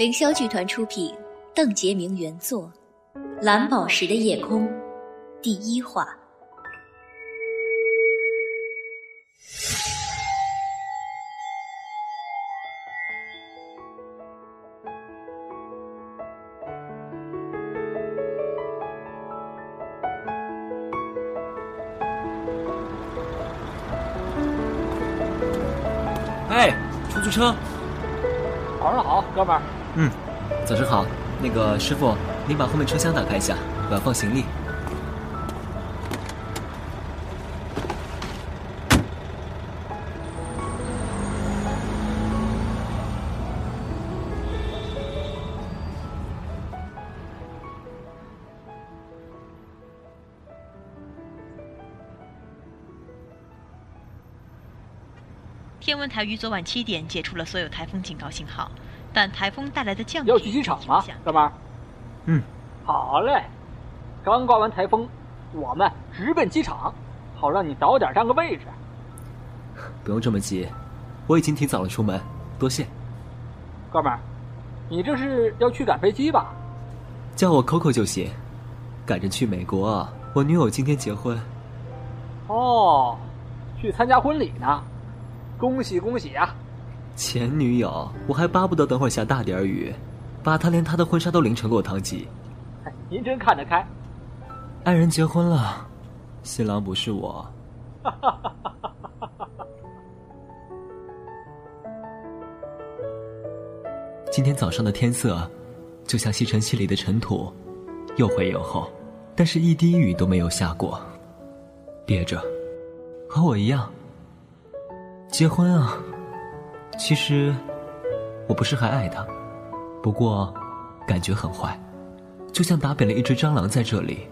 凌霄剧团出品，邓洁明原作，《蓝宝石的夜空》第一话。哎，出租车。早上好，哥们儿。嗯，早上好。那个师傅，您把后面车厢打开一下，我要放行李。天文台于昨晚七点解除了所有台风警告信号，但台风带来的降雨要去机场吗，哥们儿？嗯，好嘞。刚刮完台风，我们直奔机场，好让你早点占个位置。不用这么急，我已经提早了出门，多谢。哥们儿，你这是要去赶飞机吧？叫我 Coco 就行。赶着去美国，我女友今天结婚。哦，去参加婚礼呢。恭喜恭喜啊！前女友，我还巴不得等会儿下大点雨，把她连她的婚纱都淋成落汤鸡。您真看得开。爱人结婚了，新郎不是我。今天早上的天色，就像吸尘器里的尘土，又灰又厚，但是一滴雨都没有下过。憋着，和我一样。结婚啊，其实我不是还爱他，不过感觉很坏，就像打扁了一只蟑螂在这里。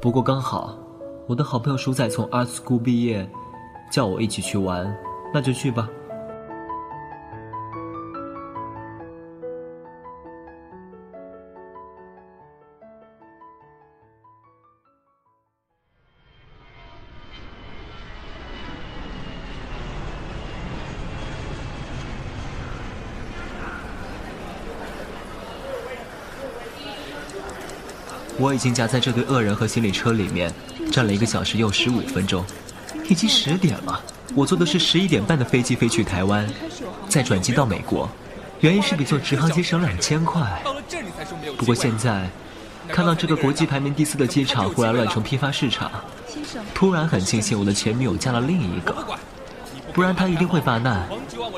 不过刚好，我的好朋友鼠仔从 art school 毕业，叫我一起去玩，那就去吧。我已经夹在这对恶人和行李车里面，站了一个小时又十五分钟，已经十点了。我坐的是十一点半的飞机飞去台湾，再转机到美国，原因是比坐直航机省两千块。不过现在，看到这个国际排名第四的机场忽然乱成批发市场，突然很庆幸我的前女友嫁了另一个，不然她一定会发难，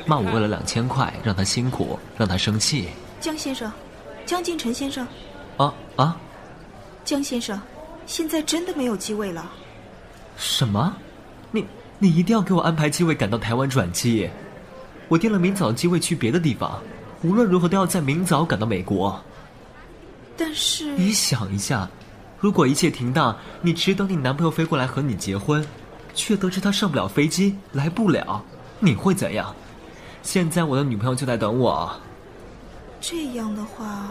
骂我为了两千块让她辛苦，让她生气。江先生，江敬臣先生，啊啊！江先生，现在真的没有机位了。什么？你你一定要给我安排机位赶到台湾转机。我订了明早的机位去别的地方，无论如何都要在明早赶到美国。但是你想一下，如果一切停当，你只等你男朋友飞过来和你结婚，却得知他上不了飞机，来不了，你会怎样？现在我的女朋友就在等我。这样的话，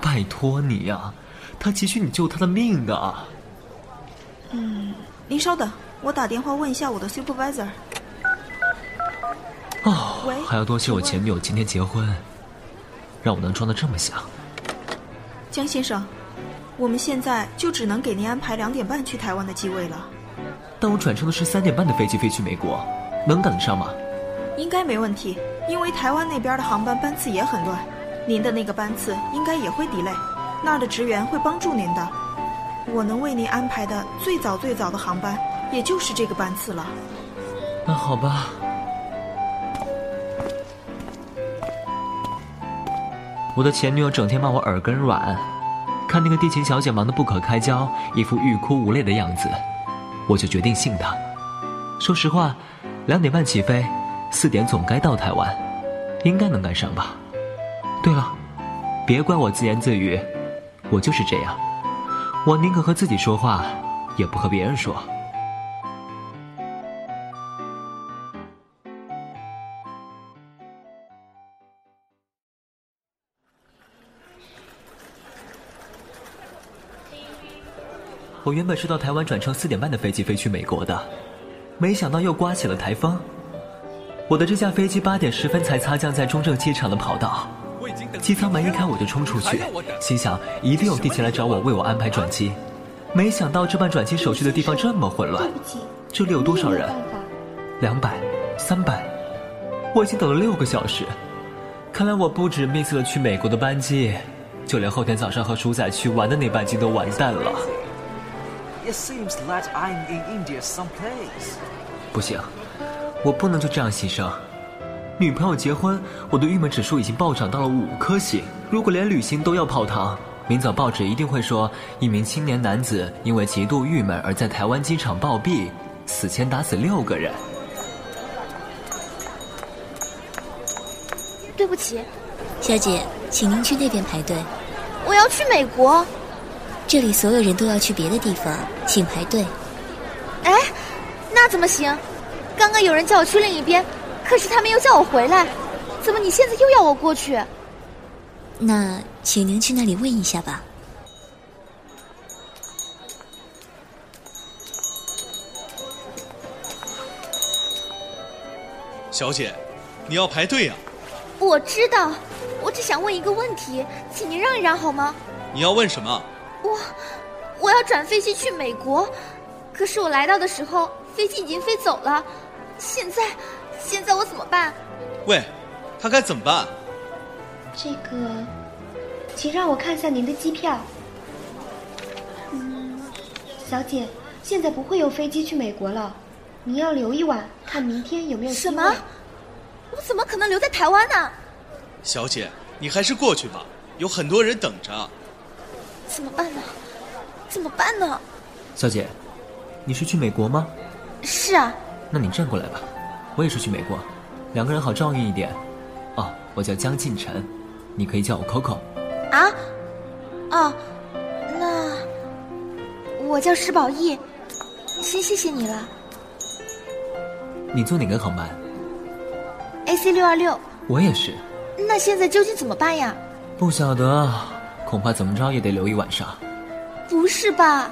拜托你呀。他急需你救他的命的！嗯，您稍等，我打电话问一下我的 supervisor。哦，还要多谢我前女友今天结婚，让我能装的这么像。江先生，我们现在就只能给您安排两点半去台湾的机位了。但我转乘的是三点半的飞机飞去美国，能赶得上吗？应该没问题，因为台湾那边的航班班次也很乱，您的那个班次应该也会 delay。那儿的职员会帮助您的，我能为您安排的最早最早的航班，也就是这个班次了。那好吧。我的前女友整天骂我耳根软，看那个地勤小姐忙得不可开交，一副欲哭无泪的样子，我就决定信她。说实话，两点半起飞，四点总该到台湾，应该能赶上吧。对了，别怪我自言自语。我就是这样，我宁可和自己说话，也不和别人说。我原本是到台湾转乘四点半的飞机飞去美国的，没想到又刮起了台风。我的这架飞机八点十分才擦降在中正机场的跑道，机舱门一开，我就冲出去，心想一定有地勤来找我，为我安排转机。没想到这办转机手续的地方这么混乱。这里有多少人？两百、三百。我已经等了六个小时，看来我不止 miss 了去美国的班机，就连后天早上和鼠仔去玩的那班机都完蛋了。不行，我不能就这样牺牲。女朋友结婚，我的郁闷指数已经暴涨到了五颗星。如果连旅行都要泡汤，明早报纸一定会说一名青年男子因为极度郁闷而在台湾机场暴毙，死前打死六个人。对不起，小姐，请您去那边排队。我要去美国。这里所有人都要去别的地方，请排队。哎，那怎么行？刚刚有人叫我去另一边，可是他们又叫我回来，怎么你现在又要我过去？那请您去那里问一下吧。小姐，你要排队呀？我知道，我只想问一个问题，请您让一让好吗？你要问什么？我，我要转飞机去美国，可是我来到的时候飞机已经飞走了，现在，现在我怎么办？喂，他该怎么办？这个，请让我看一下您的机票。嗯，小姐，现在不会有飞机去美国了，您要留一晚，看明天有没有什么？我怎么可能留在台湾呢？小姐，你还是过去吧，有很多人等着。怎么办呢？怎么办呢？小姐，你是去美国吗？是啊。那你站过来吧，我也是去美国，两个人好照应一点。哦，我叫江进晨，你可以叫我 Coco。啊？哦，那我叫石宝义，先谢谢你了。你坐哪个航班？AC 六二六，我也是。那现在究竟怎么办呀？不晓得，恐怕怎么着也得留一晚上。不是吧？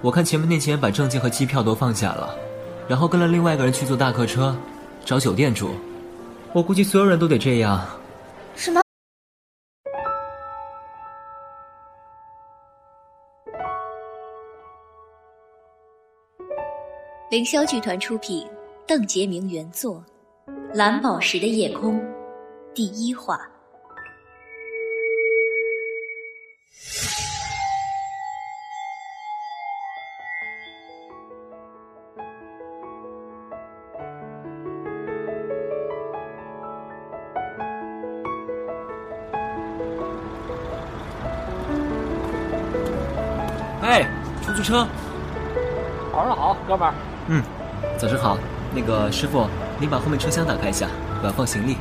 我看前面那人把证件和机票都放下了，然后跟了另外一个人去坐大客车，找酒店住。我估计所有人都得这样。什么？凌霄剧团出品，邓杰明原作。蓝宝石的夜空，第一话。哎，出租车！早上好，哥们儿。嗯，早上好。那个师傅。你把后面车厢打开一下，我要放行李。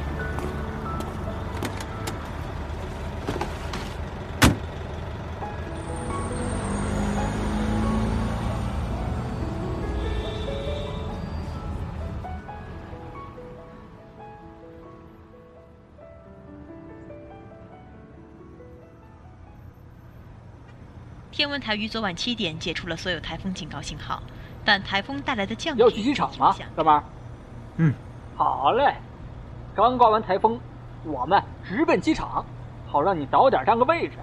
天文台于昨晚七点解除了所有台风警告信号，但台风带来的降雨要去机场吗，哥们儿？嗯，好嘞，刚刮完台风，我们直奔机场，好让你早点占个位置。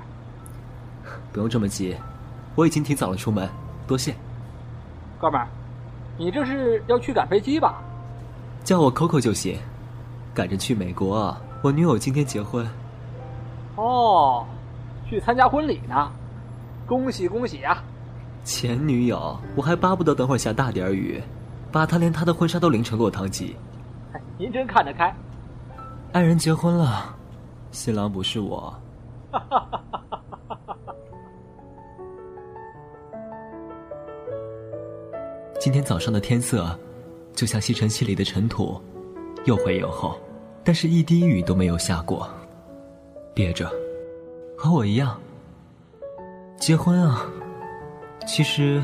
不用这么急，我已经挺早了出门，多谢。哥们儿，你这是要去赶飞机吧？叫我 Coco 就行，赶着去美国，我女友今天结婚。哦，去参加婚礼呢，恭喜恭喜啊！前女友，我还巴不得等会下大点雨。把她连她的婚纱都淋成落汤鸡，您真看得开。爱人结婚了，新郎不是我。今天早上的天色，就像吸尘器里的尘土，又灰又厚，但是一滴雨都没有下过。憋着，和我一样。结婚啊，其实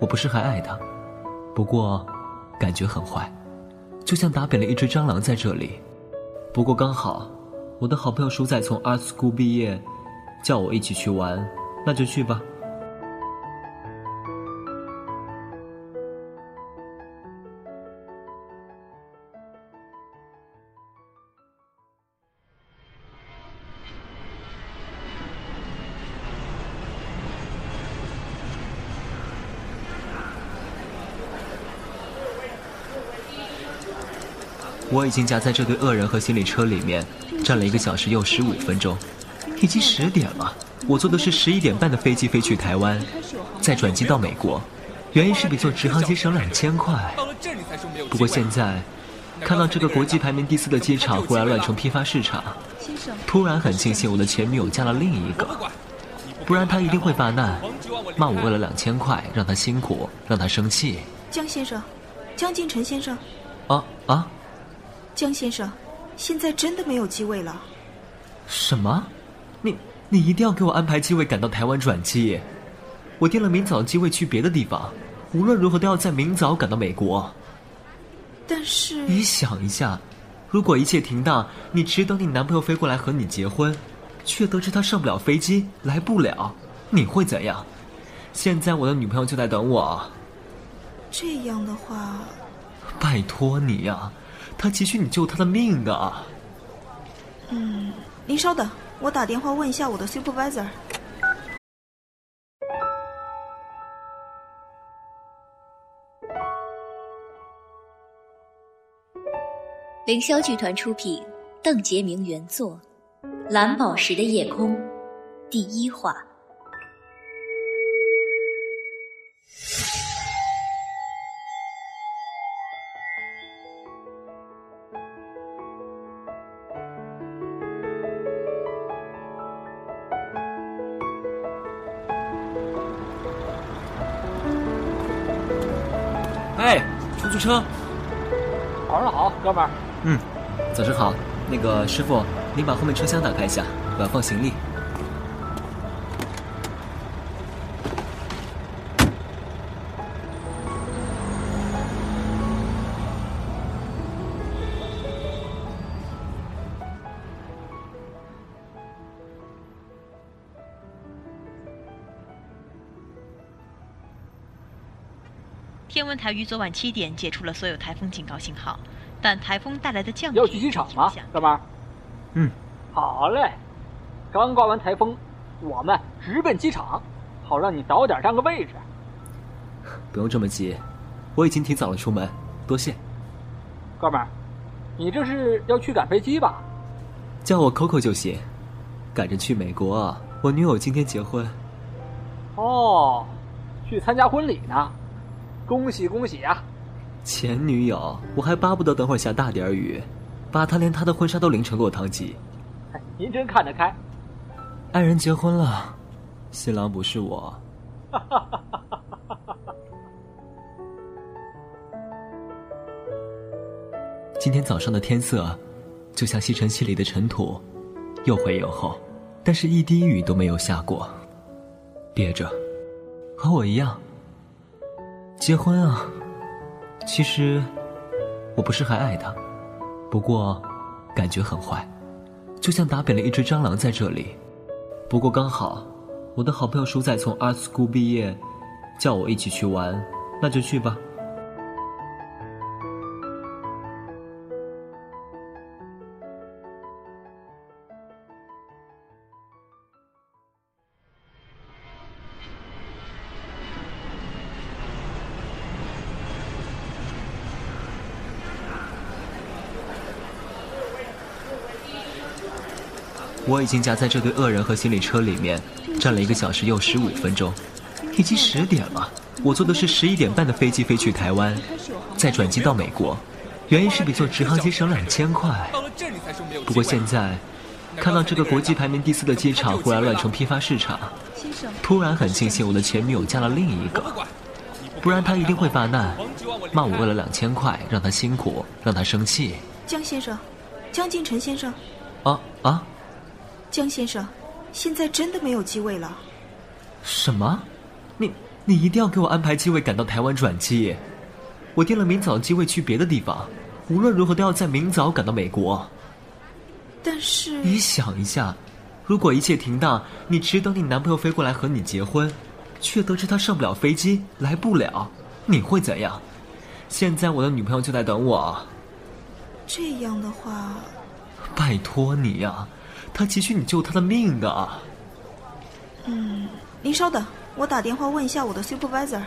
我不是还爱他。不过，感觉很坏，就像打扁了一只蟑螂在这里。不过刚好，我的好朋友鼠仔从 Art School 毕业，叫我一起去玩，那就去吧。我已经夹在这对恶人和行李车里面，站了一个小时又十五分钟，已经十点了。我坐的是十一点半的飞机飞去台湾，再转机到美国，原因是比坐直航机省两千块。不过现在，看到这个国际排名第四的机场忽然乱成批发市场，突然很庆幸我的前女友嫁了另一个，不然她一定会发难，骂我为了两千块让她辛苦，让她生气。江先生，江进臣先生，啊啊！江先生，现在真的没有机位了。什么？你你一定要给我安排机位赶到台湾转机？我订了明早的机位去别的地方，无论如何都要在明早赶到美国。但是你想一下，如果一切停当，你只等你男朋友飞过来和你结婚，却得知他上不了飞机，来不了，你会怎样？现在我的女朋友就在等我。这样的话，拜托你呀，他急需你救他的命的。嗯，您稍等，我打电话问一下我的 supervisor。凌霄剧团出品，邓洁明原作，《蓝宝石的夜空》第一话。哎，出租车。早上好，哥们儿。嗯，早上好。那个师傅，您把后面车厢打开一下，我要放行李。天文台于昨晚七点解除了所有台风警告信号，但台风带来的降雨要去机场吗，哥们儿？嗯，好嘞。刚刮完台风，我们直奔机场，好让你早点占个位置。不用这么急，我已经提早了出门，多谢。哥们儿，你这是要去赶飞机吧？叫我 Coco 就行。赶着去美国，我女友今天结婚。哦，去参加婚礼呢。恭喜恭喜啊！前女友，我还巴不得等会儿下大点雨，把她连她的婚纱都淋成落汤鸡。您真看得开。爱人结婚了，新郎不是我。今天早上的天色，就像吸尘器里的尘土，又灰又厚，但是一滴雨都没有下过。憋着，和我一样。结婚啊！其实我不是还爱他，不过感觉很坏，就像打扁了一只蟑螂在这里。不过刚好我的好朋友鼠仔从 art school 毕业，叫我一起去玩，那就去吧。我已经夹在这对恶人和行李车里面，站了一个小时又十五分钟，已经十点了。我坐的是十一点半的飞机飞去台湾，再转机到美国，原因是比坐直航机省两千块。不过现在，看到这个国际排名第四的机场忽然乱成批发市场，突然很庆幸我的前女友嫁了另一个，不然她一定会发难，骂我为了两千块让她辛苦，让她生气。江先生，江敬臣先生，啊啊！江先生，现在真的没有机位了。什么？你你一定要给我安排机位赶到台湾转机？我订了明早机位去别的地方，无论如何都要在明早赶到美国。但是你想一下，如果一切停当，你只等你男朋友飞过来和你结婚，却得知他上不了飞机，来不了，你会怎样？现在我的女朋友就在等我。这样的话，拜托你呀。他急需你救他的命的。嗯，您稍等，我打电话问一下我的 supervisor。